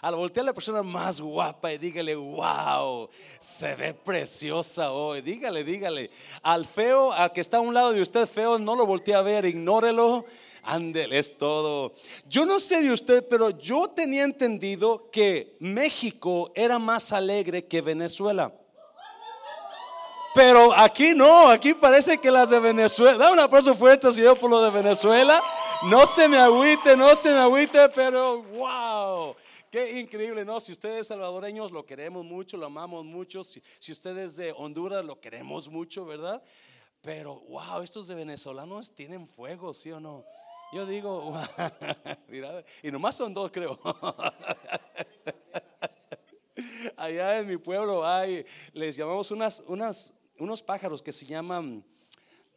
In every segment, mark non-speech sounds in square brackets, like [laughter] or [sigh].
al voltear a la persona más guapa y dígale, wow, se ve preciosa hoy. Dígale, dígale. Al feo, al que está a un lado de usted feo, no lo voltee a ver, ignórelo. Ándele, es todo. Yo no sé de usted, pero yo tenía entendido que México era más alegre que Venezuela. Pero aquí no, aquí parece que las de Venezuela. Da un aplauso fuerte, Señor, por lo de Venezuela. No se me agüite, no se me agüite, pero wow. Qué increíble, ¿no? Si ustedes salvadoreños lo queremos mucho, lo amamos mucho. Si, si ustedes de Honduras lo queremos mucho, ¿verdad? Pero wow, estos de venezolanos tienen fuego, ¿sí o no? Yo digo, [laughs] mira, y nomás son dos, creo. [laughs] Allá en mi pueblo hay, les llamamos unas, unas, unos pájaros que se llaman,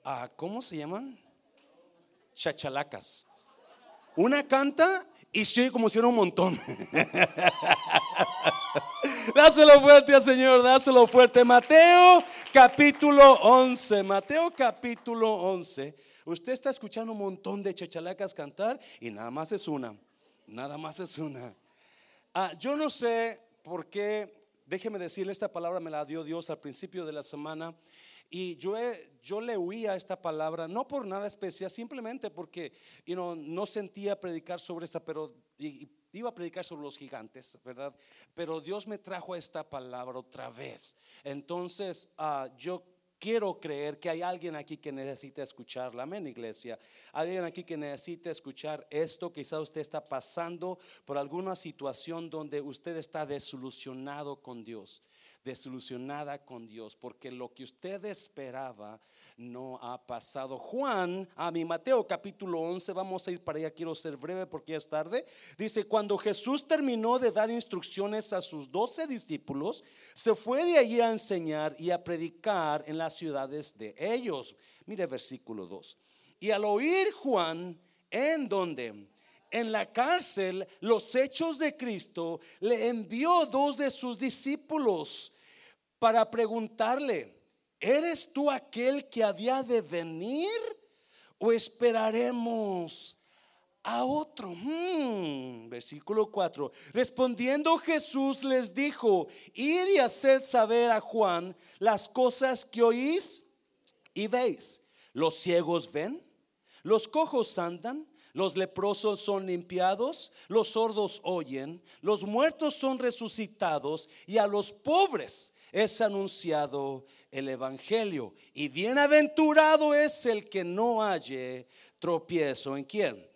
ah, ¿cómo se llaman? Chachalacas. Una canta y sí, como si era un montón. [laughs] dáselo fuerte al Señor, dáselo fuerte. Mateo capítulo 11, Mateo capítulo 11. Usted está escuchando un montón de chachalacas cantar y nada más es una, nada más es una. Ah, yo no sé por qué déjeme decirle, esta palabra me la dio Dios al principio de la semana. Y yo, yo le huía esta palabra, no por nada especial, simplemente porque no sentía predicar sobre esta, pero iba a predicar sobre los gigantes, ¿verdad? Pero Dios me trajo esta palabra otra vez. Entonces, uh, yo quiero creer que hay alguien aquí que necesita escucharla. Amén, iglesia. Alguien aquí que necesita escuchar esto. Quizá usted está pasando por alguna situación donde usted está desilusionado con Dios desilusionada con Dios, porque lo que usted esperaba no ha pasado. Juan, a mi Mateo capítulo 11, vamos a ir para allá, quiero ser breve porque ya es tarde. Dice, cuando Jesús terminó de dar instrucciones a sus doce discípulos, se fue de allí a enseñar y a predicar en las ciudades de ellos. Mire versículo 2. Y al oír Juan, en donde en la cárcel los hechos de Cristo, le envió dos de sus discípulos para preguntarle, ¿eres tú aquel que había de venir o esperaremos a otro? Hmm, versículo 4. Respondiendo Jesús les dijo, id y haced saber a Juan las cosas que oís y veis. Los ciegos ven, los cojos andan los leprosos son limpiados, los sordos oyen, los muertos son resucitados y a los pobres es anunciado el Evangelio. Y bienaventurado es el que no halle tropiezo. ¿En quién?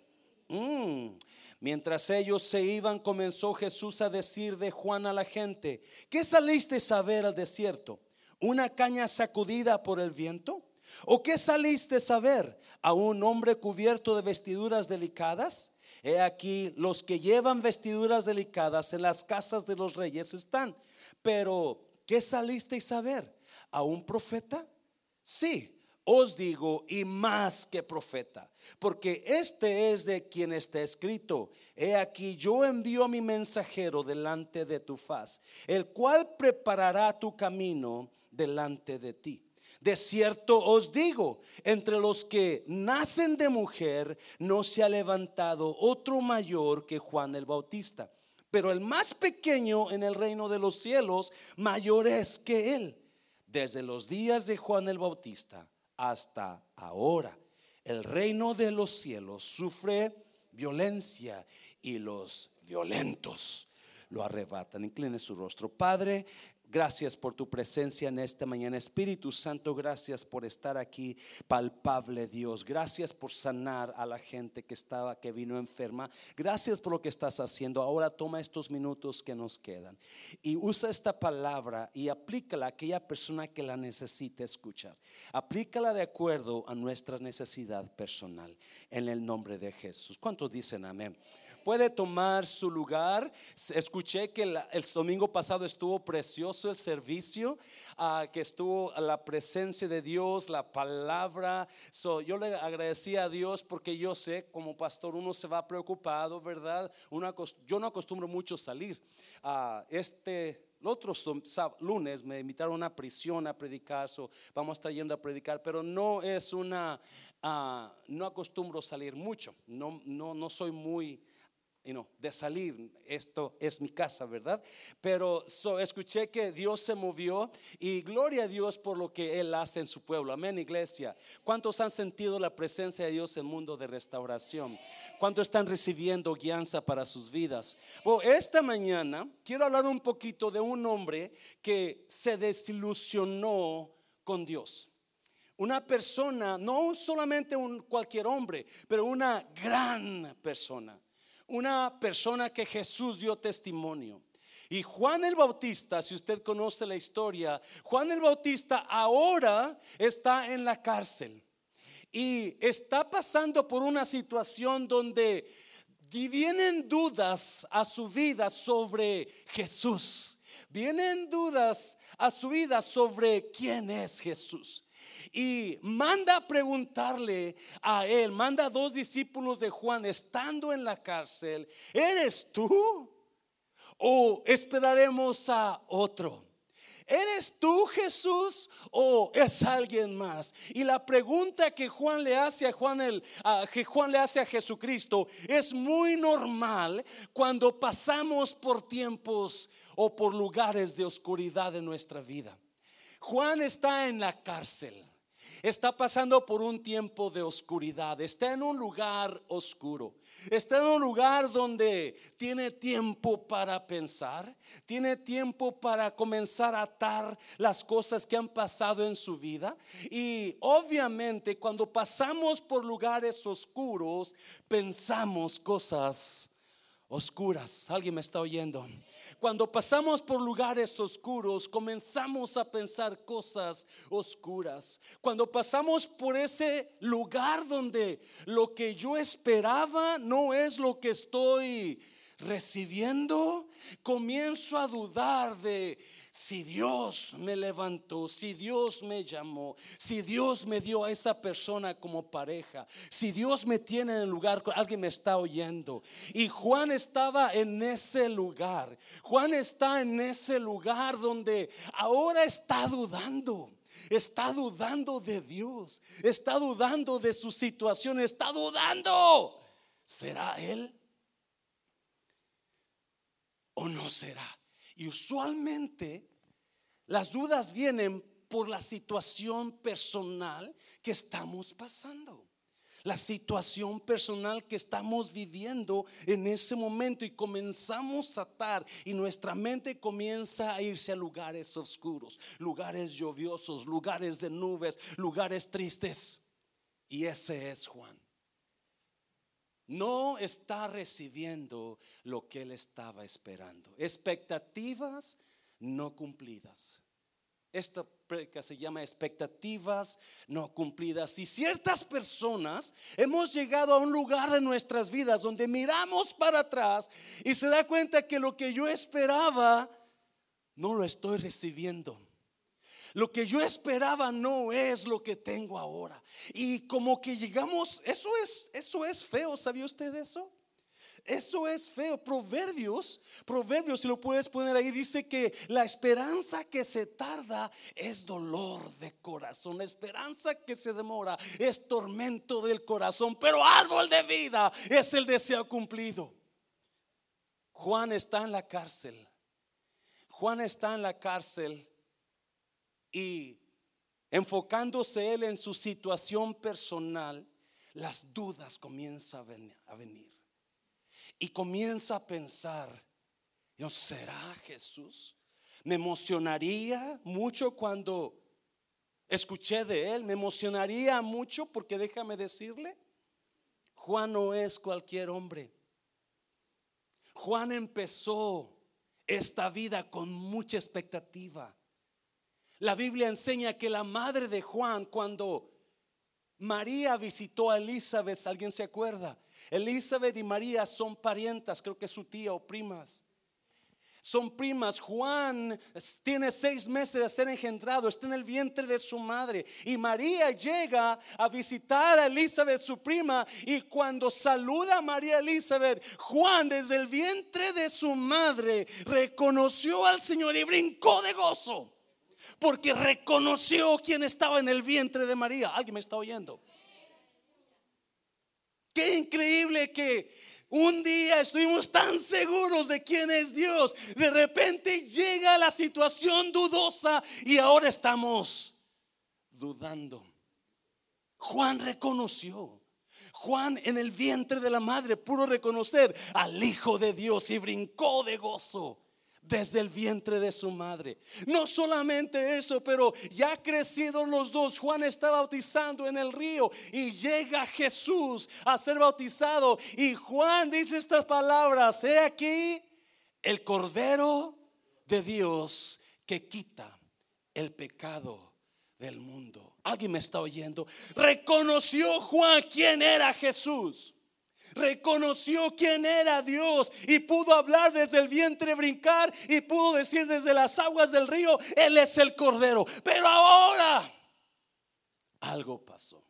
Mm. Mientras ellos se iban, comenzó Jesús a decir de Juan a la gente, ¿qué saliste a ver al desierto? ¿Una caña sacudida por el viento? ¿O qué saliste a ver? ¿A un hombre cubierto de vestiduras delicadas? He aquí, los que llevan vestiduras delicadas en las casas de los reyes están. Pero, ¿qué salisteis a ver? ¿A un profeta? Sí, os digo, y más que profeta, porque este es de quien está escrito. He aquí, yo envío a mi mensajero delante de tu faz, el cual preparará tu camino delante de ti. De cierto os digo, entre los que nacen de mujer no se ha levantado otro mayor que Juan el Bautista. Pero el más pequeño en el reino de los cielos, mayor es que él. Desde los días de Juan el Bautista hasta ahora, el reino de los cielos sufre violencia y los violentos lo arrebatan. Incline su rostro. Padre, Gracias por tu presencia en esta mañana. Espíritu Santo, gracias por estar aquí, palpable Dios. Gracias por sanar a la gente que estaba, que vino enferma. Gracias por lo que estás haciendo. Ahora toma estos minutos que nos quedan y usa esta palabra y aplícala a aquella persona que la necesite escuchar. Aplícala de acuerdo a nuestra necesidad personal en el nombre de Jesús. ¿Cuántos dicen amén? Puede tomar su lugar. Escuché que el domingo pasado estuvo precioso el servicio, ah, que estuvo la presencia de Dios, la palabra. yo le agradecía a Dios porque yo sé, como pastor, uno se va preocupado, ¿verdad? yo no acostumbro mucho salir. a este el otro lunes me invitaron a prisión a predicar, vamos a estar yendo a predicar, pero no es una, ah, no acostumbro salir mucho, no, no, no soy muy y no, de salir. Esto es mi casa, ¿verdad? Pero escuché que Dios se movió y gloria a Dios por lo que Él hace en su pueblo. Amén, iglesia. ¿Cuántos han sentido la presencia de Dios en el mundo de restauración? ¿Cuántos están recibiendo guianza para sus vidas? Bueno, esta mañana quiero hablar un poquito de un hombre que se desilusionó con Dios una persona, no solamente un cualquier hombre, pero una gran persona una persona que Jesús dio testimonio. Y Juan el Bautista, si usted conoce la historia, Juan el Bautista ahora está en la cárcel y está pasando por una situación donde vienen dudas a su vida sobre Jesús. Vienen dudas a su vida sobre quién es Jesús y manda a preguntarle a él, manda a dos discípulos de Juan estando en la cárcel, ¿eres tú? ¿O esperaremos a otro? ¿Eres tú Jesús o es alguien más? Y la pregunta que Juan le hace a Juan el, que Juan le hace a Jesucristo es muy normal cuando pasamos por tiempos o por lugares de oscuridad en nuestra vida. Juan está en la cárcel. Está pasando por un tiempo de oscuridad, está en un lugar oscuro, está en un lugar donde tiene tiempo para pensar, tiene tiempo para comenzar a atar las cosas que han pasado en su vida. Y obviamente cuando pasamos por lugares oscuros, pensamos cosas oscuras. ¿Alguien me está oyendo? Cuando pasamos por lugares oscuros, comenzamos a pensar cosas oscuras. Cuando pasamos por ese lugar donde lo que yo esperaba no es lo que estoy recibiendo, comienzo a dudar de si Dios me levantó, si Dios me llamó, si Dios me dio a esa persona como pareja, si Dios me tiene en el lugar, alguien me está oyendo. Y Juan estaba en ese lugar. Juan está en ese lugar donde ahora está dudando. Está dudando de Dios, está dudando de su situación, está dudando. ¿Será Él? ¿O no será? Y usualmente las dudas vienen por la situación personal que estamos pasando. La situación personal que estamos viviendo en ese momento y comenzamos a atar y nuestra mente comienza a irse a lugares oscuros, lugares lluviosos, lugares de nubes, lugares tristes. Y ese es Juan no está recibiendo lo que él estaba esperando. Expectativas no cumplidas. Esta predica se llama expectativas no cumplidas. Y ciertas personas hemos llegado a un lugar de nuestras vidas donde miramos para atrás y se da cuenta que lo que yo esperaba no lo estoy recibiendo. Lo que yo esperaba no es lo que tengo ahora. Y como que llegamos, eso es, eso es feo, ¿sabía usted eso? Eso es feo. Proverbios, Proverbios, si lo puedes poner ahí, dice que la esperanza que se tarda es dolor de corazón. La esperanza que se demora es tormento del corazón. Pero árbol de vida es el deseo cumplido. Juan está en la cárcel. Juan está en la cárcel y enfocándose él en su situación personal, las dudas comienzan a venir. Y comienza a pensar, ¿no será Jesús? Me emocionaría mucho cuando escuché de él, me emocionaría mucho porque déjame decirle, Juan no es cualquier hombre. Juan empezó esta vida con mucha expectativa. La Biblia enseña que la madre de Juan, cuando María visitó a Elizabeth, ¿alguien se acuerda? Elizabeth y María son parientas, creo que su tía o primas. Son primas. Juan tiene seis meses de ser engendrado, está en el vientre de su madre. Y María llega a visitar a Elizabeth, su prima. Y cuando saluda a María Elizabeth, Juan desde el vientre de su madre reconoció al Señor y brincó de gozo porque reconoció quién estaba en el vientre de María. ¿Alguien me está oyendo? Qué increíble que Un día estuvimos tan seguros de quién es Dios. De repente llega la situación dudosa y ahora estamos dudando. Juan reconoció. Juan en el vientre de la madre pudo reconocer al Hijo de Dios y brincó de gozo desde el vientre de su madre. No solamente eso, pero ya crecidos los dos, Juan está bautizando en el río y llega Jesús a ser bautizado y Juan dice estas palabras, he aquí el Cordero de Dios que quita el pecado del mundo. ¿Alguien me está oyendo? Reconoció Juan quién era Jesús reconoció quién era Dios y pudo hablar desde el vientre, brincar y pudo decir desde las aguas del río, Él es el Cordero. Pero ahora algo pasó.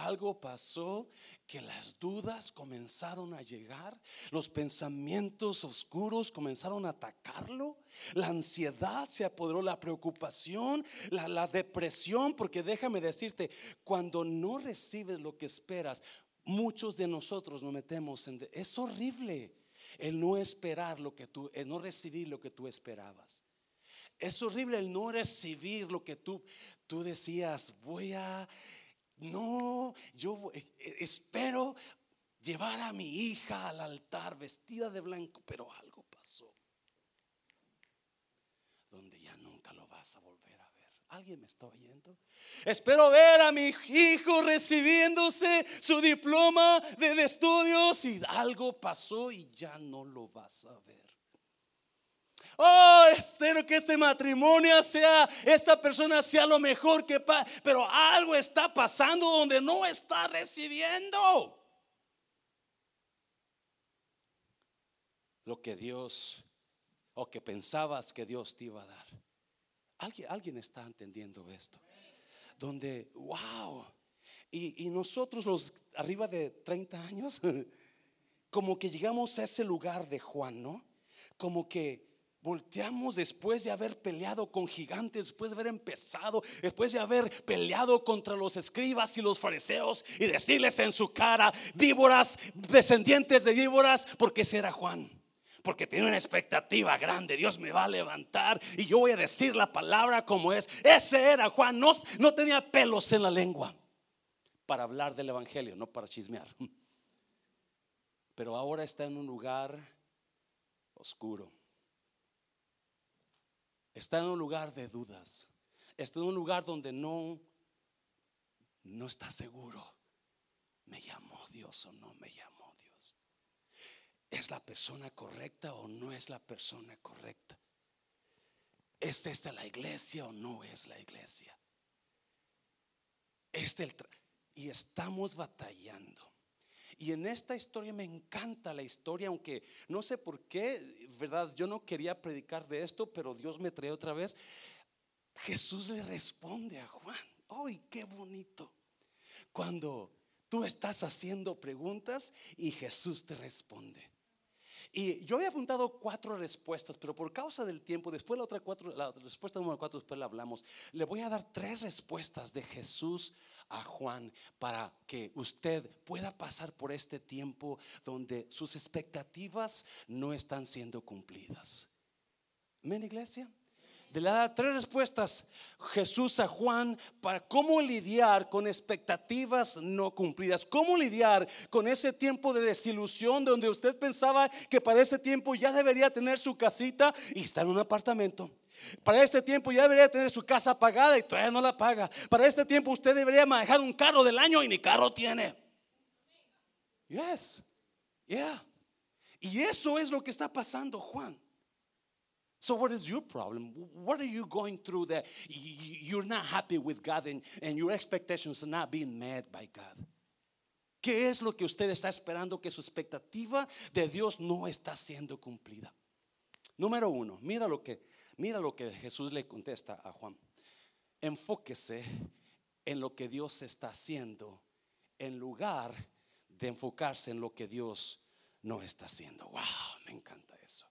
Algo pasó que las dudas comenzaron a llegar, los pensamientos oscuros comenzaron a atacarlo, la ansiedad se apoderó, la preocupación, la, la, depresión, porque déjame decirte, cuando no recibes lo que esperas, muchos de nosotros nos metemos en... Es horrible el no esperar lo que tú, el no recibir lo que tú esperabas. Es horrible el no recibir lo que tú, tú decías, voy a, no, yo eh, eh, espero llevar a mi hija al altar vestida de blanco, pero algo pasó. Donde ya nunca lo vas a volver a ver. ¿Alguien me está oyendo? Espero ver a mi hijo recibiéndose su diploma de, estudios y algo pasó y ya no lo vas a ver. Oh, espero que este matrimonio sea, esta persona sea lo mejor que pasa, pero algo está pasando donde no está recibiendo lo que Dios o que pensabas que Dios te iba a dar. ¿Alguien, alguien está entendiendo esto? donde, wow. Y, nosotros los arriba de 30 años, [laughs] como que llegamos a ese lugar de Juan, ¿no? Como que volteamos después de haber peleado con gigantes, después de haber empezado, después de haber peleado contra los escribas y los fariseos y decirles en su cara, víboras, descendientes de víboras, porque ese era Juan porque tiene una expectativa grande. Dios me va a levantar y yo voy a decir la palabra como es. Ese era Juan, no, no tenía pelos en la lengua para hablar del Evangelio, no para chismear. [laughs] Pero ahora está en un lugar oscuro. Está en un lugar de dudas. Está en un lugar donde no, no está seguro. ¿Me llamó Dios o no me llamó? ¿Es la persona correcta o no es la persona correcta? ¿Es esta la iglesia o no es la iglesia? Este y estamos batallando. Y en esta historia me encanta la historia, aunque no sé por qué, verdad, yo no quería predicar de esto, pero Dios me trae otra vez. Jesús le responde a Juan. ¡Ay, qué bonito! Cuando tú estás haciendo preguntas y Jesús te responde. Y yo había apuntado cuatro respuestas, pero por causa del tiempo, después la otra cuatro, la respuesta número cuatro, después la hablamos. Le voy a dar tres respuestas de Jesús a Juan para que usted pueda pasar por este tiempo donde sus expectativas no están siendo cumplidas. ¿Men, iglesia? De la tres respuestas Jesús a Juan para cómo lidiar con expectativas no cumplidas, cómo lidiar con ese tiempo de desilusión donde usted pensaba que para ese tiempo ya debería tener su casita y está en un apartamento. Para este tiempo ya debería tener su casa pagada y todavía no la paga. Para este tiempo usted debería manejar un carro del año y ni carro tiene. Yes. Yeah. Y eso es lo que está pasando, Juan. So, what is your problem? What are you going through that you're not happy with God and, your expectations are not being met by God? ¿Qué es lo que usted está esperando que su expectativa de Dios no está siendo cumplida? Número uno, mira lo que, mira lo que Jesús le contesta a Juan. Enfóquese en lo que Dios está haciendo en lugar de enfocarse en lo que Dios no está haciendo. Wow, me encanta eso.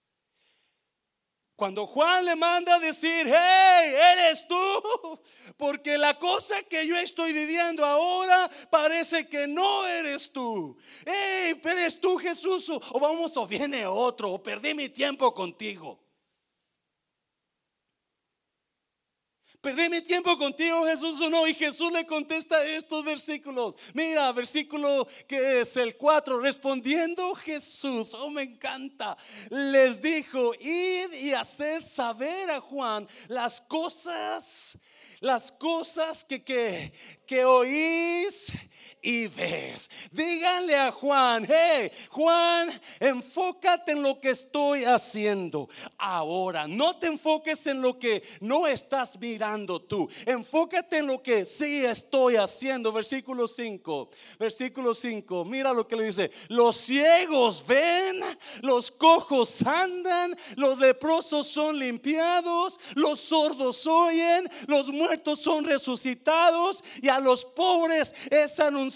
Cuando Juan le manda a decir, hey, eres tú, porque la cosa que yo estoy viviendo ahora parece que no eres tú. Hey, eres tú Jesús, o vamos o viene otro, o perdí mi tiempo contigo. Perdí mi tiempo contigo, Jesús, o no. Y Jesús le contesta estos versículos. Mira, versículo que es el 4. Respondiendo Jesús, oh, me encanta. Les dijo: Id y haced saber a Juan las cosas, las cosas que, que, que oís y ves. Díganle a Juan, hey, Juan, enfócate en lo que estoy haciendo ahora. No te enfoques en lo que no estás mirando tú. Enfócate en lo que sí estoy haciendo. Versículo 5. Versículo 5. Mira lo que le dice. Los ciegos ven, los cojos andan, los leprosos son limpiados, los sordos oyen, los muertos son resucitados y a los pobres es anunciado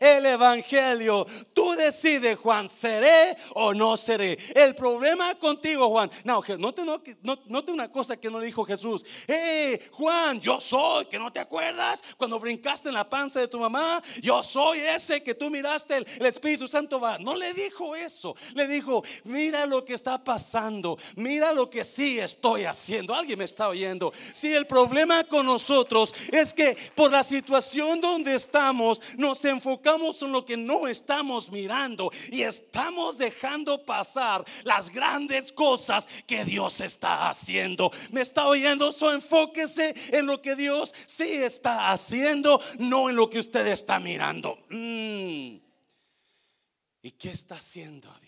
el Evangelio. Tú decides, Juan, ¿seré o no seré? El problema contigo, Juan, no, note, no, te una cosa que no dijo Jesús. Hey, Juan, yo soy, que no te acuerdas cuando brincaste en la panza de tu mamá. Yo soy ese que tú miraste, el, el Espíritu Santo va. No le dijo eso, le dijo, mira lo que está pasando, mira lo que sí estoy haciendo. Alguien me está oyendo. Si el problema con nosotros es que por la situación donde estamos, nos enfocamos en lo que no estamos mirando y estamos dejando pasar las grandes cosas que Dios está haciendo. ¿Me está oyendo? So enfóquese en lo que Dios sí está haciendo, no en lo que usted está mirando. Mm. ¿Y qué está haciendo Dios?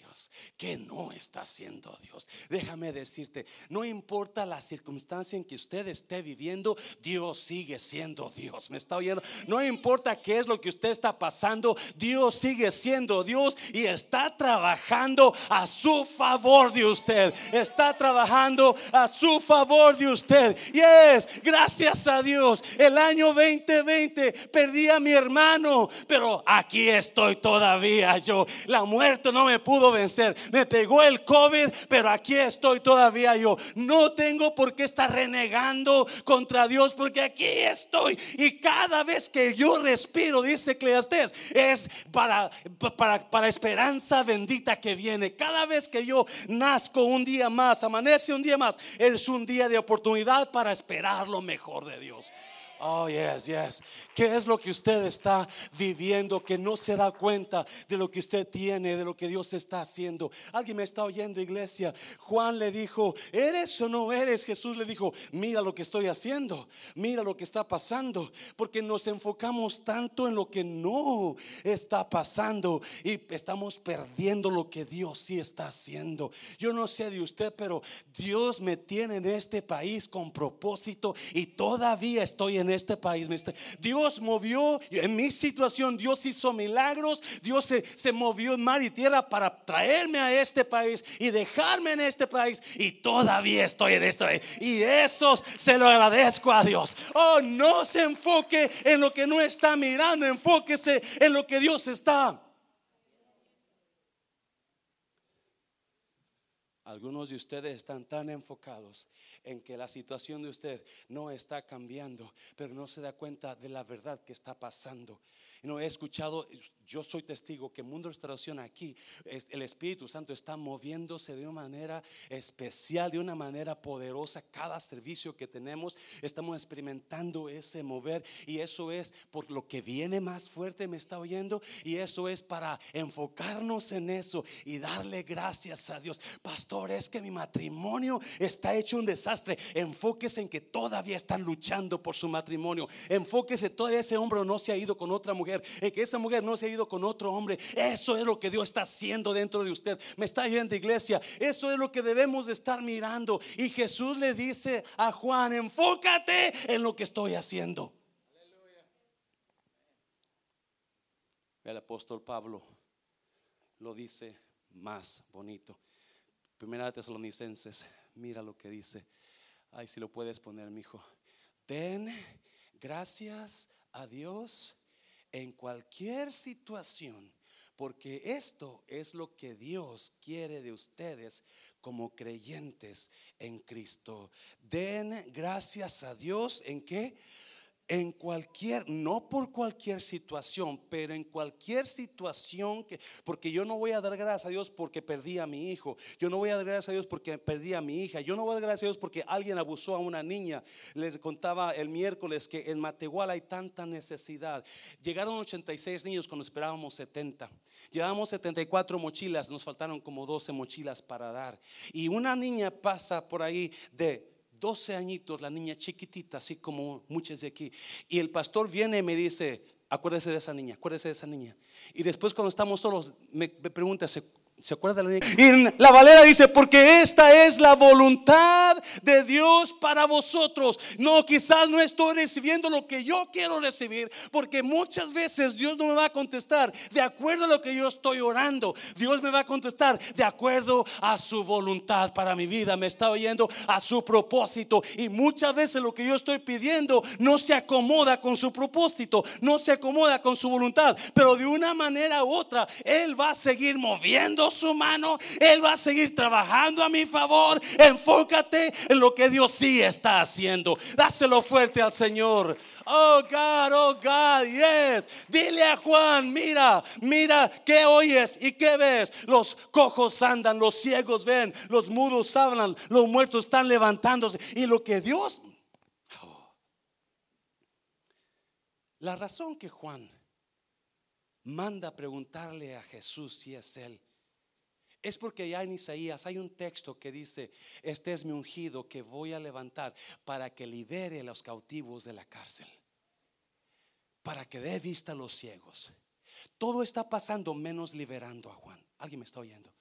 Que no está haciendo Dios. Déjame decirte, no importa la circunstancia en que usted esté viviendo, Dios sigue siendo Dios. ¿Me está oyendo? No importa qué es lo que usted está pasando, Dios sigue siendo Dios y está trabajando a su favor de usted. Está trabajando a su favor de usted. Y es, gracias a Dios, el año 2020 perdí a mi hermano, pero aquí estoy todavía yo. La muerte no me pudo vencer me pegó el COVID, pero aquí estoy todavía yo. No tengo por qué estar renegando contra Dios, porque aquí estoy. Y cada vez que yo respiro, dice Eclesiastes, es para, para, para esperanza bendita que viene. Cada vez que yo nazco un día más, amanece un día más, es un día de oportunidad para esperar lo mejor de Dios. Oh, yes, yes. ¿Qué es lo que usted está viviendo que no se da cuenta de lo que usted tiene, de lo que Dios está haciendo? Alguien me está oyendo, iglesia. Juan le dijo, ¿eres o no eres? Jesús le dijo, mira lo que estoy haciendo, mira lo que está pasando, porque nos enfocamos tanto en lo que no está pasando y estamos perdiendo lo que Dios sí está haciendo. Yo no sé de usted, pero Dios me tiene en este país con propósito y todavía estoy en este país. Dios movió en mi situación, Dios hizo milagros, Dios se, se movió en mar y tierra para traerme a este país y dejarme en este país y todavía estoy en este país. Y eso se lo agradezco a Dios. Oh, no se enfoque en lo que no está mirando, enfóquese en lo que Dios está. Algunos de ustedes están tan enfocados en que la situación de usted no está cambiando, pero no se da cuenta de la verdad que está pasando. No he escuchado, yo soy testigo que Mundo Restauración aquí, el Espíritu Santo está moviéndose de una manera especial, de una manera poderosa. Cada servicio que tenemos, estamos experimentando ese mover y eso es por lo que viene más fuerte, me está oyendo, y eso es para enfocarnos en eso y darle gracias a Dios. Pastor, es que mi matrimonio está hecho un desastre. Enfóquese en que todavía están luchando por su matrimonio. Enfóquese, todavía ese hombre no se ha ido con otra mujer en que esa mujer no se ha ido con otro hombre. Eso es lo que Dios está haciendo dentro de usted. Me está yendo iglesia. Eso es lo que debemos de estar mirando. Y Jesús le dice a Juan, enfócate en lo que estoy haciendo. El apóstol Pablo lo dice más bonito. Primera de Tesalonicenses, mira lo que dice. Ay, si lo puedes poner, mi hijo. Den gracias a Dios en cualquier situación, porque esto es lo que Dios quiere de ustedes como creyentes en Cristo. Den gracias a Dios en qué? En cualquier, no por cualquier situación, pero en cualquier situación que, porque yo no voy a dar gracias a Dios porque perdí a mi hijo, yo no voy a dar gracias a Dios porque perdí a mi hija, yo no voy a dar gracias a Dios porque alguien abusó a una niña. Les contaba el miércoles que en Matehuala hay tanta necesidad. Llegaron 86 niños cuando esperábamos 70. Llevábamos 74 mochilas, nos faltaron como 12 mochilas para dar. Y una niña pasa por ahí de 12 añitos, la niña chiquitita, así como muchas de aquí. Y el pastor viene y me dice, acuérdese de esa niña, acuérdese de esa niña. Y después cuando estamos solos, me, pregunta, ¿Se acuerda la Y la Valera dice, porque esta es la voluntad de Dios para vosotros. No, quizás no estoy recibiendo lo que yo quiero recibir, porque muchas veces Dios no me va a contestar de acuerdo a lo que yo estoy orando. Dios me va a contestar de acuerdo a su voluntad para mi vida. Me está oyendo a su propósito. Y muchas veces lo que yo estoy pidiendo no se acomoda con su propósito, no se acomoda con su voluntad. Pero de una manera u otra, Él va a seguir moviendo su mano, Él va a seguir trabajando a mi favor. Enfócate en lo que Dios sí está haciendo. Dáselo fuerte al Señor. Oh God, oh God, yes. Dile a Juan, mira, mira, ¿qué oyes y qué ves? Los cojos andan, los ciegos ven, los mudos hablan, los muertos están levantándose. Y lo que Dios... Oh. La razón que Juan manda preguntarle a Jesús si es Él es porque ya en Isaías hay un texto que dice, este es mi ungido que voy a levantar para que libere a los cautivos de la cárcel, para que dé vista a los ciegos. Todo está pasando menos liberando a Juan. ¿Alguien me está oyendo?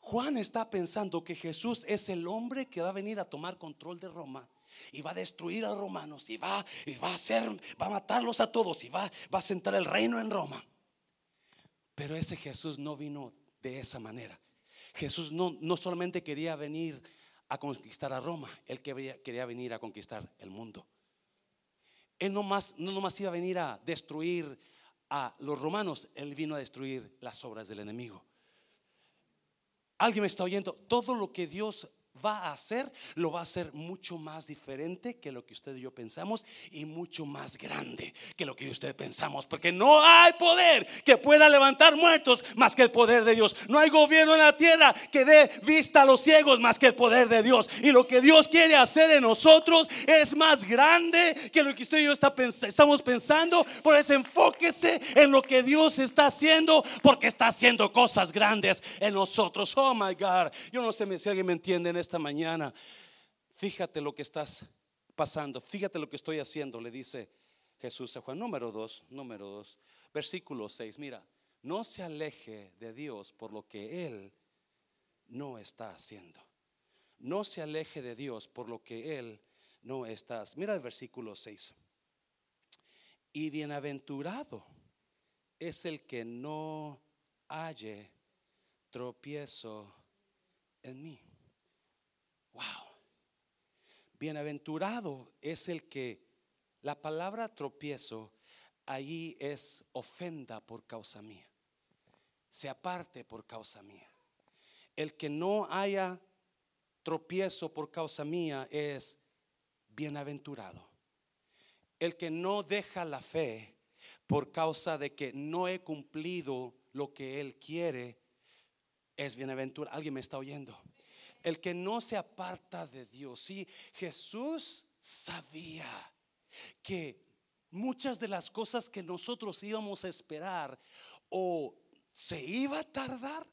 Juan está pensando que Jesús es el hombre que va a venir a tomar control de Roma y va a destruir a los romanos y va, y va a hacer, va a matarlos a todos y va, va a sentar el reino en Roma. Pero ese Jesús no vino de esa manera. Jesús no, no solamente quería venir a conquistar a Roma, él quería, venir a conquistar el mundo. Él no más, no nomás iba a venir a destruir a los romanos, él vino a destruir las obras del enemigo. ¿Alguien me está oyendo? Todo lo que Dios va a hacer, lo va a hacer mucho más diferente que lo que usted y yo pensamos y mucho más grande que lo que usted pensamos, porque no hay poder que pueda levantar muertos más que el poder de Dios. No hay gobierno en la tierra que dé vista a los ciegos más que el poder de Dios. Y lo que Dios quiere hacer en nosotros es más grande que lo que usted y yo está estamos pensando. Por eso enfóquese en lo que Dios está haciendo, porque está haciendo cosas grandes en nosotros. Oh my God, yo no sé si alguien me entiende en esta mañana, fíjate lo que estás pasando, fíjate lo que estoy haciendo, le dice Jesús a Juan. Número 2, número 2, versículo 6, mira, no se aleje de Dios por lo que Él no está haciendo. No se aleje de Dios por lo que Él no está. Mira el versículo 6. Y bienaventurado es el que no halle tropiezo en mí. Wow. Bienaventurado es el que la palabra tropiezo ahí es ofenda por causa mía. Se aparte por causa mía. El que no haya tropiezo por causa mía es bienaventurado. El que no deja la fe por causa de que no he cumplido lo que él quiere es bienaventurado. ¿Alguien me está oyendo? El que no se aparta de Dios. Sí, Jesús sabía que muchas de las cosas que nosotros íbamos a esperar o se iba a tardar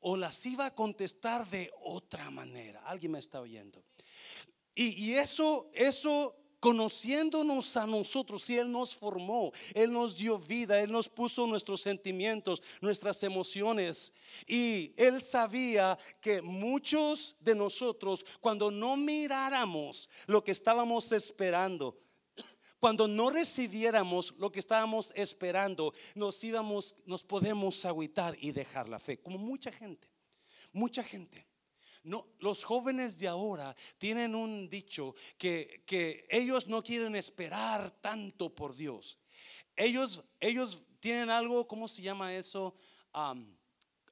o las iba a contestar de otra manera. ¿Alguien me está oyendo? Y, y eso, eso conociéndonos a nosotros, y Él nos formó, Él nos dio vida, Él nos puso nuestros sentimientos, nuestras emociones. Y Él sabía que muchos de nosotros, cuando no miráramos lo que estábamos esperando, cuando no recibiéramos lo que estábamos esperando, nos íbamos, nos podemos agüitar y dejar la fe, como mucha gente, mucha gente. No, los jóvenes de ahora tienen un dicho que, que ellos no quieren esperar tanto por Dios. ellos, ellos tienen algo, ¿cómo se llama eso?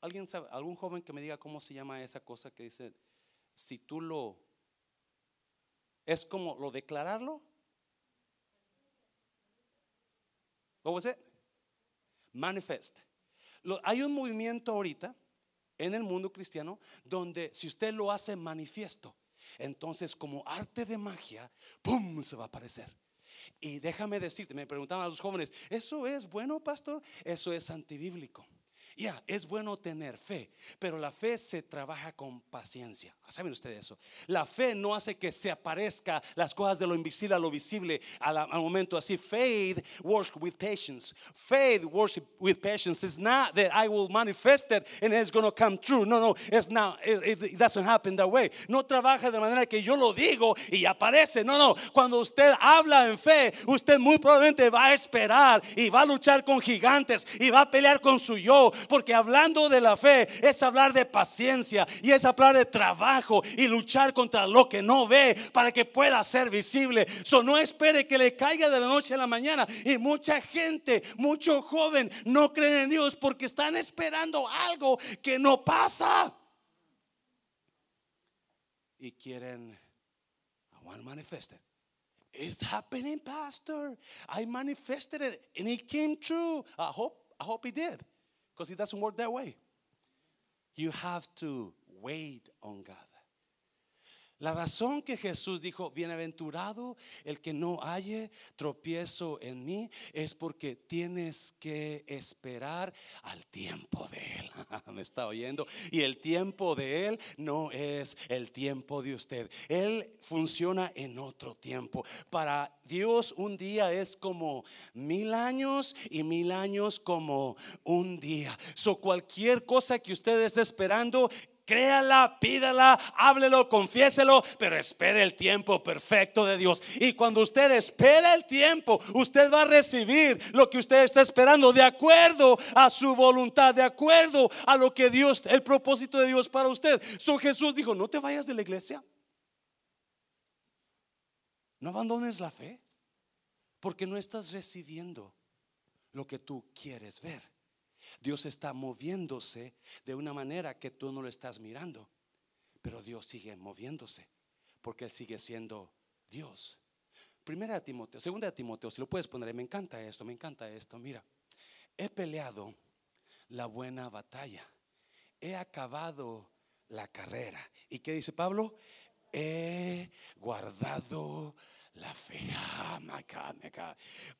¿Alguien sabe? ¿Algún joven que me diga cómo se llama esa cosa que dice, si tú lo, es como lo declararlo? Was it? Manifest. Hay un movimiento ahorita en el mundo cristiano donde si usted lo hace manifiesto, entonces como arte de magia, ¡pum! se va a aparecer. Y déjame decirte, me preguntaban a los jóvenes, ¿eso es bueno, pastor? Eso es antibíblico. Ya, es bueno tener fe, pero la fe se trabaja con paciencia. ¿Saben ustedes eso? La fe no hace que se aparezca las cosas de lo invisible a lo visible al, al momento así. Faith works with patience. Faith works with patience. It's not that I will manifest it and it's going to come true. No, no, it's not. It- it doesn't happen that way. No trabaja de manera que yo lo digo y aparece. No, no. Cuando usted habla en fe, usted muy probablemente va a esperar y va a luchar con gigantes y va a pelear con su yo. Porque hablando de la fe es hablar de paciencia y es hablar de trabajo y luchar contra lo que no ve para que pueda ser visible. So no espere que le caiga de la noche a la mañana. Y mucha gente, mucho joven no creen en Dios porque están esperando algo que no pasa. Y quieren, I want to manifest it. It's happening, Pastor. I manifested it and it came true. I hope, I hope it did. Because it doesn't work that way. You have to wait on God. La razón que Jesús dijo, bienaventurado el que no halle tropiezo en mí, es porque tienes que esperar al tiempo de Él. [laughs] Me está oyendo. Y el tiempo de Él no es el tiempo de usted. Él funciona en otro tiempo. Para Dios un día es como mil años y mil años como un día. So cualquier cosa que usted esté esperando, Créala, pídala, háblelo, confiéselo, pero espere el tiempo perfecto de Dios. Y cuando usted espera el tiempo, usted va a recibir lo que usted está esperando de acuerdo a su voluntad, de acuerdo a lo que Dios, el propósito de Dios para usted. So Jesús dijo, no te vayas de la iglesia. No abandones la fe, porque no estás recibiendo lo que tú quieres ver. Dios está moviéndose de una manera que tú no lo estás mirando, pero Dios sigue moviéndose porque Él sigue siendo Dios. Primera de Timoteo, segunda de Timoteo, si lo puedes poner, me encanta esto, me encanta esto. Mira, he peleado la buena batalla, he acabado la carrera. ¿Y qué dice Pablo? He guardado la fe. Ah.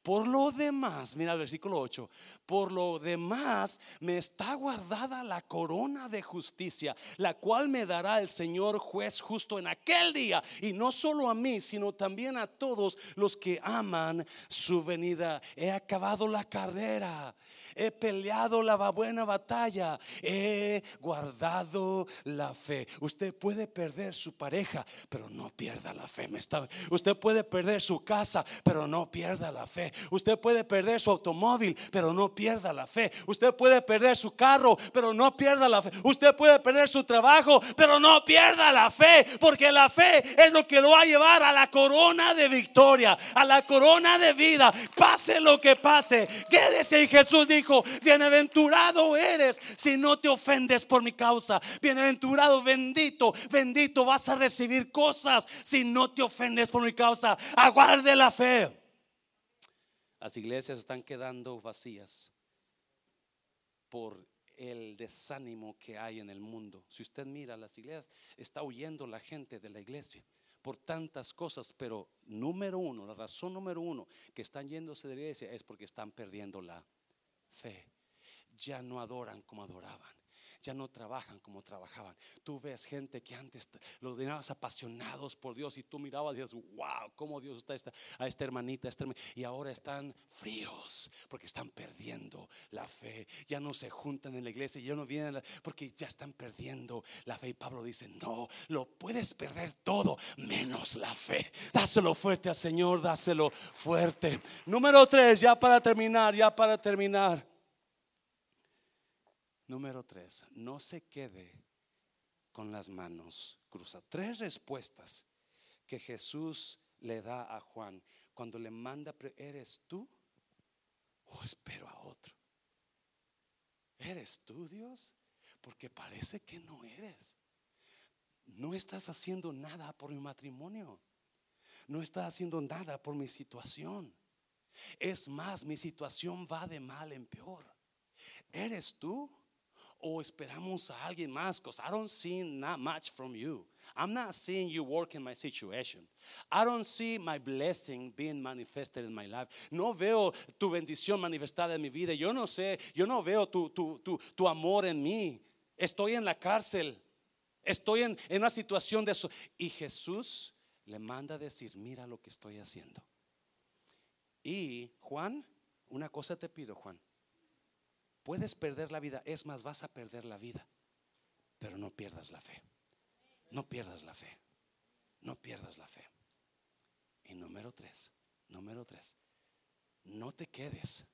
Por lo demás, mira el versículo 8. Por lo demás me está guardada la corona de justicia, la cual me dará el Señor juez justo en aquel día. Y no solo a mí, sino también a todos los que aman su venida. He acabado la carrera. He peleado la buena batalla. He guardado la fe. Usted puede perder su pareja, pero no pierda la fe. Usted puede perder su casa, pero no pierda la fe. Usted puede perder su automóvil, pero no pierda la fe. Usted puede perder su carro, pero no pierda la fe. Usted puede perder su trabajo, pero no pierda la fe, porque la fe es lo que lo va a llevar a la corona de victoria, a la corona de vida. Pase lo que pase, quédese. Y Jesús dijo: Bienaventurado eres si no te ofendes por mi causa. Bienaventurado, bendito, bendito vas a recibir cosas si no te ofendes por mi causa. Aguarde la fe. Las iglesias están quedando vacías por el desánimo que hay en el mundo. Si usted mira las iglesias, está huyendo la gente de la iglesia por tantas cosas, pero número uno, la razón número uno que están yéndose de la iglesia es porque están perdiendo la fe. Ya no adoran como adoraban. Ya no trabajan como trabajaban. Tú ves gente que antes los mirabas apasionados por Dios y tú mirabas y dices, wow, cómo Dios está esta, a esta hermanita, a esta herma-". y ahora están fríos porque están perdiendo la fe. Ya no se juntan en la iglesia, ya no vienen porque ya están perdiendo la fe. Y Pablo dice, no, lo puedes perder todo menos la fe. Dáselo fuerte al Señor, dáselo fuerte. Número tres, ya para terminar, ya para terminar. Número tres, no se quede con las manos cruzadas. Tres respuestas que Jesús le da a Juan cuando le manda, "Pero ¿eres tú o espero a otro? ¿Eres tú, Dios? Porque parece que no eres. No estás haciendo nada por mi matrimonio. No estás haciendo nada por mi situación. Es más, mi situación va de mal en peor. ¿Eres tú? ¿O esperamos a alguien más? Because I don't see not much from you. I'm not seeing you work in my situation. I don't see my blessing being manifested in my life. No veo tu bendición manifestada en mi vida. Yo no sé, yo no veo tu, tu, tu, tu amor en mí. Estoy en la cárcel. Estoy en, en una situación de eso. Y Jesús le manda a decir, mira lo que estoy haciendo. Y Juan, una cosa te pido, Juan. Puedes perder la vida, es más, vas a perder la vida, pero no pierdas la fe. No pierdas la fe. No pierdas la fe. Y número tres, número tres, no te quedes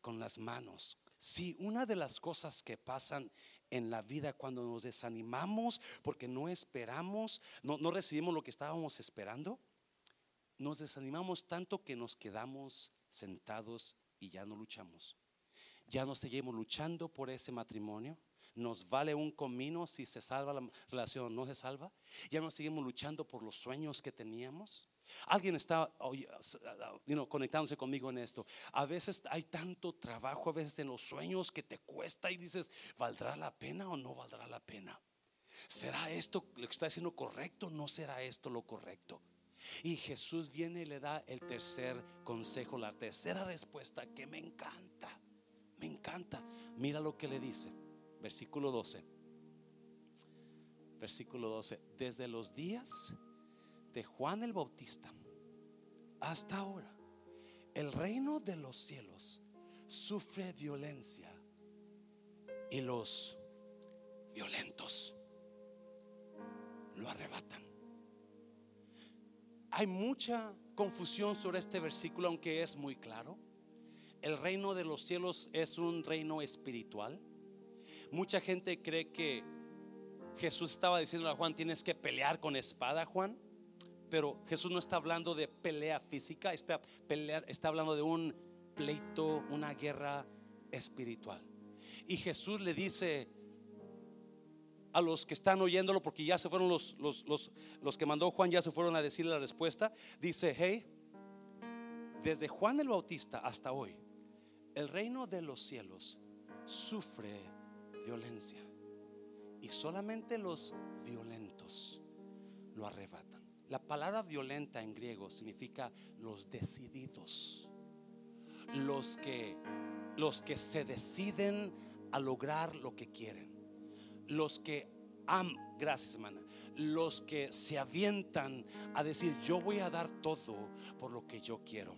con las manos. Si una de las cosas que pasan en la vida cuando nos desanimamos porque no esperamos, no, no recibimos lo que estábamos esperando, nos desanimamos tanto que nos quedamos sentados y ya no luchamos. Ya no seguimos luchando por ese matrimonio. Nos vale un comino si se salva la relación o no se salva. Ya no seguimos luchando por los sueños que teníamos. Alguien está conectándose conmigo en esto. A veces hay tanto trabajo, a veces en los sueños que te cuesta y dices, ¿valdrá la pena o no valdrá la pena? ¿Será esto lo que está haciendo correcto? ¿No será esto lo correcto? Y Jesús viene y le da el tercer consejo, la tercera respuesta que me encanta. Me encanta. Mira lo que le dice. Versículo 12. Versículo 12. Desde los días de Juan el Bautista hasta ahora, el reino de los cielos sufre violencia y los violentos lo arrebatan. Hay mucha confusión sobre este versículo, aunque es muy claro. El reino de los cielos es un reino espiritual. Mucha gente cree que Jesús estaba diciendo a Juan, tienes que pelear con espada, Juan. Pero Jesús no está hablando de pelea física, está, está hablando de un pleito, una guerra espiritual. Y Jesús le dice a los que están oyéndolo, porque ya se fueron los, los, los, los que mandó Juan, ya se fueron a decirle la respuesta. Dice, hey, desde Juan el Bautista hasta hoy, el reino de los cielos sufre violencia y solamente los violentos lo arrebatan. La palabra violenta en griego significa los decididos, los que los que se deciden a lograr lo que quieren los que aman, gracias hermana, los que se avientan a decir, yo voy a dar todo por lo que yo quiero.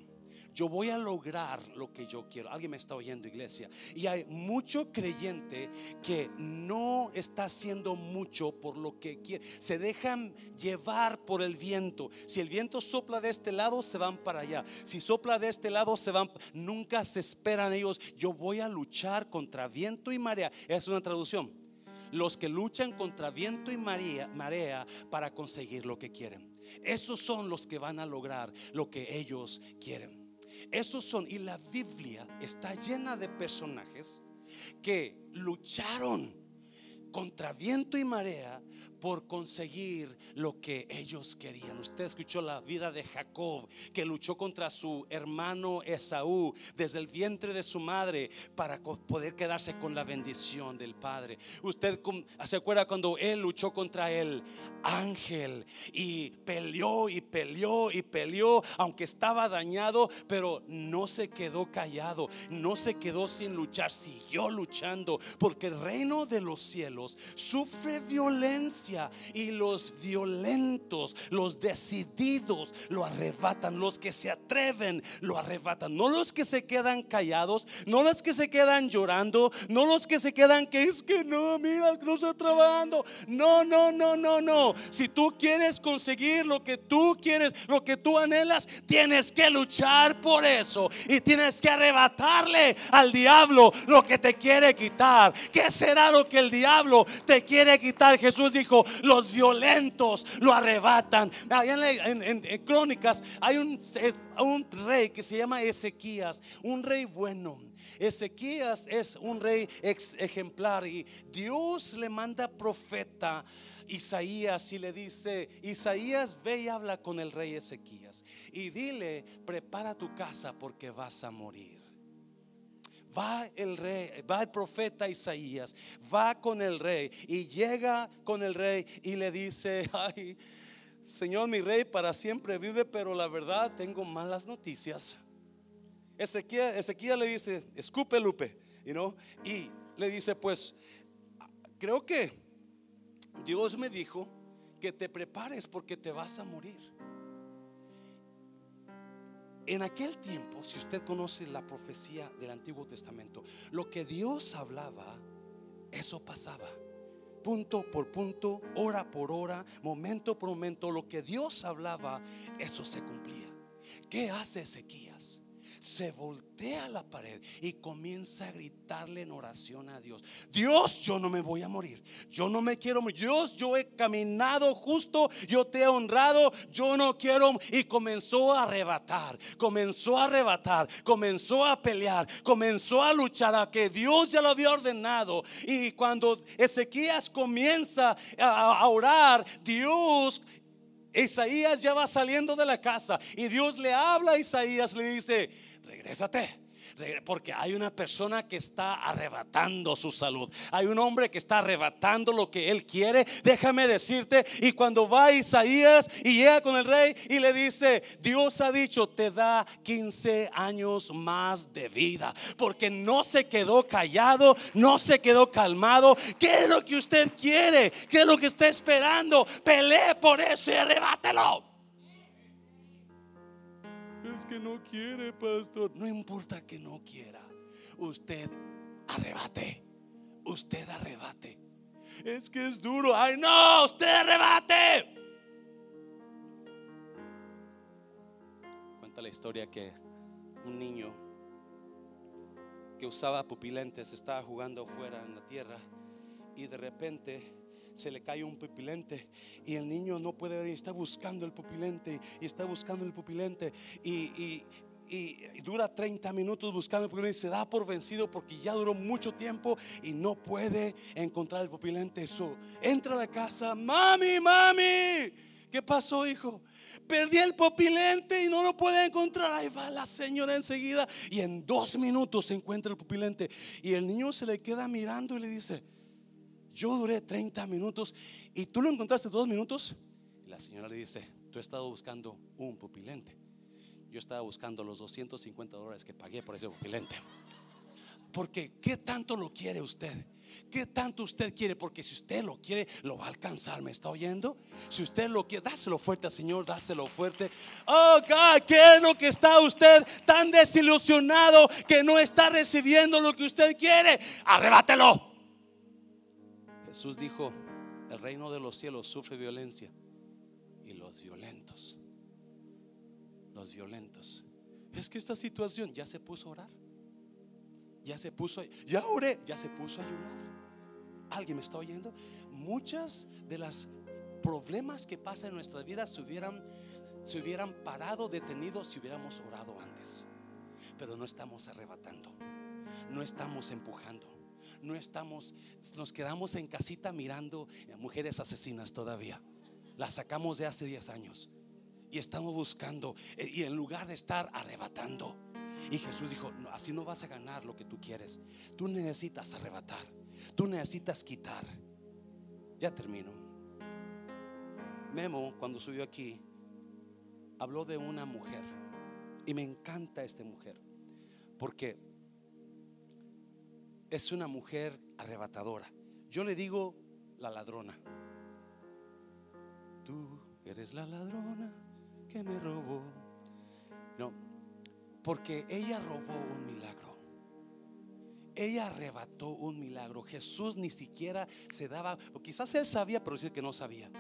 Yo voy a lograr lo que yo quiero. Alguien me está oyendo, iglesia. Y hay mucho creyente que no está haciendo mucho por lo que quiere. Se dejan llevar por el viento. Si el viento sopla de este lado, se van para allá. Si sopla de este lado, se van. Nunca se esperan ellos. Yo voy a luchar contra viento y marea. Es una traducción los que luchan contra viento y marea, para conseguir lo que quieren. Esos son los que van a lograr lo que ellos quieren. Esos son, y la Biblia está llena de personajes que lucharon contra viento y marea por conseguir lo que ellos querían. Usted escuchó la vida de Jacob, que luchó contra su hermano Esaú desde el vientre de su madre para poder quedarse con la bendición del Padre. Usted se acuerda cuando él luchó contra el ángel y peleó y peleó y peleó, aunque estaba dañado, pero no se quedó callado, no se quedó sin luchar, siguió luchando, porque el reino de los cielos sufre violencia y los violentos, los decididos lo arrebatan, los que se atreven lo arrebatan, no los que se quedan callados, no los que se quedan llorando, no los que se quedan que es que no, mira, no estoy trabajando. No, no, no, no, no. Si tú quieres conseguir lo que tú quieres, lo que tú anhelas, tienes que luchar por eso y tienes que arrebatarle al diablo lo que te quiere quitar. ¿Qué será lo que el diablo te quiere quitar. Jesús dijo, los violentos lo arrebatan. en, Crónicas hay un, un rey que se llama Ezequías, un rey bueno. Ezequías es un rey ejemplar y Dios le manda profeta Isaías y le dice, Isaías ve y habla con el rey Ezequías y dile, prepara tu casa porque vas a morir. Va el rey, va el profeta Isaías, va con el rey y llega con el rey y le dice, [laughs] ay, Señor mi rey para siempre vive, pero la verdad tengo malas noticias. Ezequiel, Ezequiel le dice, escupe Lupe, y le dice, pues, creo que Dios me dijo que te prepares porque te vas a morir. En aquel tiempo, si usted conoce la profecía del Antiguo Testamento, lo que Dios hablaba, eso pasaba. Punto por punto, hora por hora, momento por momento, lo que Dios hablaba, eso se cumplía. ¿Qué hace Ezequías? Se voltea a la pared y comienza a gritarle en oración a Dios. Dios, yo no me voy a morir. Yo no me quiero morir. Dios, yo he caminado justo. Yo te he honrado. Yo no quiero. Y comenzó a arrebatar. Comenzó a arrebatar. Comenzó a pelear. Comenzó a luchar a que Dios ya lo había ordenado. Y cuando Ezequías comienza a orar, Dios Isaías ya va saliendo de la casa y Dios le habla a Isaías, le dice, regrésate. Porque hay una persona que está arrebatando su salud. Hay un hombre que está arrebatando lo que él quiere. Déjame decirte. Y cuando va Isaías y llega con el rey y le dice, Dios ha dicho, te da 15 años más de vida. Porque no se quedó callado, no se quedó calmado. ¿Qué es lo que usted quiere? ¿Qué es lo que está esperando? Pelee por eso y arrebátelo que no quiere, pastor. No importa que no quiera. Usted arrebate. Usted arrebate. Es que es duro. Ay, no, usted arrebate. Cuenta la historia que un niño que usaba pupilentes estaba jugando afuera en la tierra y de repente se le cae un pupilente y el niño no puede ver está buscando el pupilente y está buscando el pupilente y, dura 30 minutos buscando el pupilente y se da por vencido porque ya duró mucho tiempo y no puede encontrar el pupilente. Eso entra a la casa, mami, mami, ¿qué pasó, hijo? Perdí el pupilente y no lo puede encontrar. Ahí va la señora enseguida y en dos minutos se encuentra el pupilente. Y el niño se le queda mirando y le dice, yo duré 30 minutos y tú lo encontraste dos minutos. La señora le dice, tú has estado buscando un pupilente. Yo estaba buscando los 250 dólares que pagué por ese pupilente. Porque ¿qué tanto lo quiere usted? ¿Qué tanto usted quiere? Porque si usted lo quiere, lo va a alcanzar. ¿Me está oyendo? Si usted lo quiere, dáselo fuerte al Señor, dáselo fuerte. Oh, God, ¿qué es lo que está usted tan desilusionado que no está recibiendo lo que usted quiere? Arrebátelo. Jesús dijo, el reino de los cielos sufre violencia y los violentos, los violentos. Es que esta situación ya se puso a orar. Ya se puso, ya oré, ya se puso a ayunar. ¿Alguien me está oyendo? Muchas de las problemas que pasan en nuestra vida se hubieran, se hubieran parado, detenido si hubiéramos orado antes. Pero no estamos arrebatando, no estamos empujando no estamos, nos quedamos en casita mirando a mujeres asesinas todavía. Las sacamos de hace 10 años y estamos buscando eh, y en lugar de estar arrebatando. Y Jesús dijo, así no vas a ganar lo que tú quieres. Tú necesitas arrebatar. Tú necesitas quitar. Ya termino. Memo, cuando subió aquí, habló de una mujer. Y me encanta esta mujer. Porque es una mujer arrebatadora. Yo le digo la ladrona. Tú eres la ladrona que me robó. No, porque ella robó un milagro. Ella arrebató un milagro. Jesús ni siquiera se daba, o quizás él sabía, pero dice que no sabía.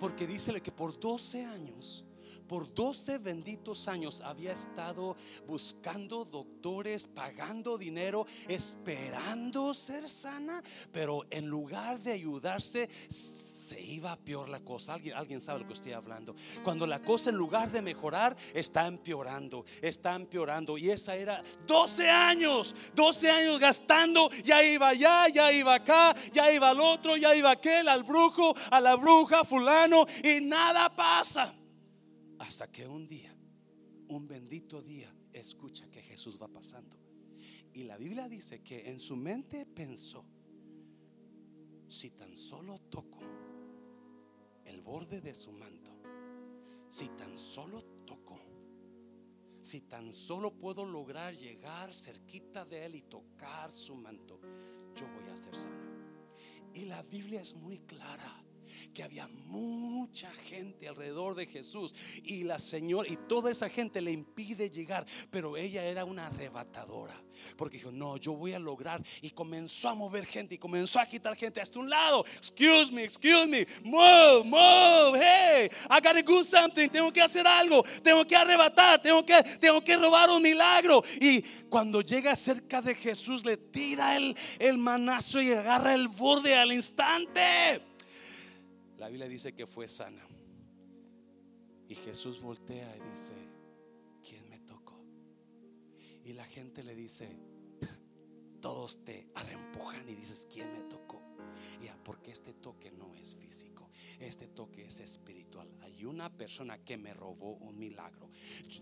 Porque dice que por 12 años por 12 benditos años había estado buscando doctores, pagando dinero, esperando ser sana, pero en lugar de ayudarse, se iba peor la cosa. ¿Alguien, alguien sabe lo que estoy hablando. Cuando la cosa en lugar de mejorar está empeorando, está empeorando. Y esa era 12 años, 12 años gastando. Ya iba allá, ya iba acá, ya iba al otro, ya iba aquel, al brujo, a la bruja, fulano. Y nada pasa. Hasta que un día, un bendito día, escucha que Jesús va pasando. Y la Biblia dice que en su mente pensó, si tan solo toco el borde de su manto, si tan solo toco, si tan solo puedo lograr llegar cerquita de él y tocar su manto, yo voy a ser sana. Y la Biblia es muy clara que había mucha alrededor de Jesús y la señora y toda esa gente le impide llegar, pero ella era una arrebatadora, porque dijo, "No, yo voy a lograr" y comenzó a mover gente y comenzó a quitar gente hasta un lado. Excuse me, excuse me. Move, move. Hey, I got to do something. Tengo que hacer algo. Tengo que arrebatar, tengo que tengo que robar un milagro. Y cuando llega cerca de Jesús le tira el el manazo y agarra el borde al instante. La Biblia dice que fue sana. Y Jesús voltea y dice, ¿quién me tocó? Y la gente le dice, [laughs] todos te arrempujan y dices, ¿quién me tocó? Ya, porque este toque no es físico, este toque es espiritual. Hay una persona que me robó un milagro.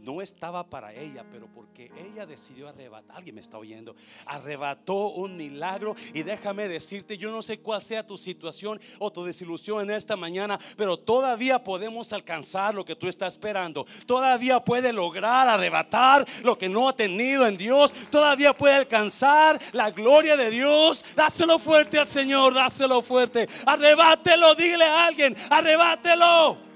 No estaba para ella, pero porque ella decidió arrebatar, alguien me está oyendo, arrebató un milagro. Y déjame decirte, yo no sé cuál sea tu situación o tu desilusión en esta mañana, pero todavía podemos alcanzar lo que tú estás esperando. Todavía puede lograr arrebatar lo que no ha tenido en Dios. Todavía puede alcanzar la gloria de Dios. Dáselo fuerte al Señor, dáselo fuerte. Arrebátelo, dile a alguien, arrebátelo.